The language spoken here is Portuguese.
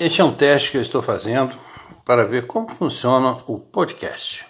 Este é um teste que eu estou fazendo para ver como funciona o podcast.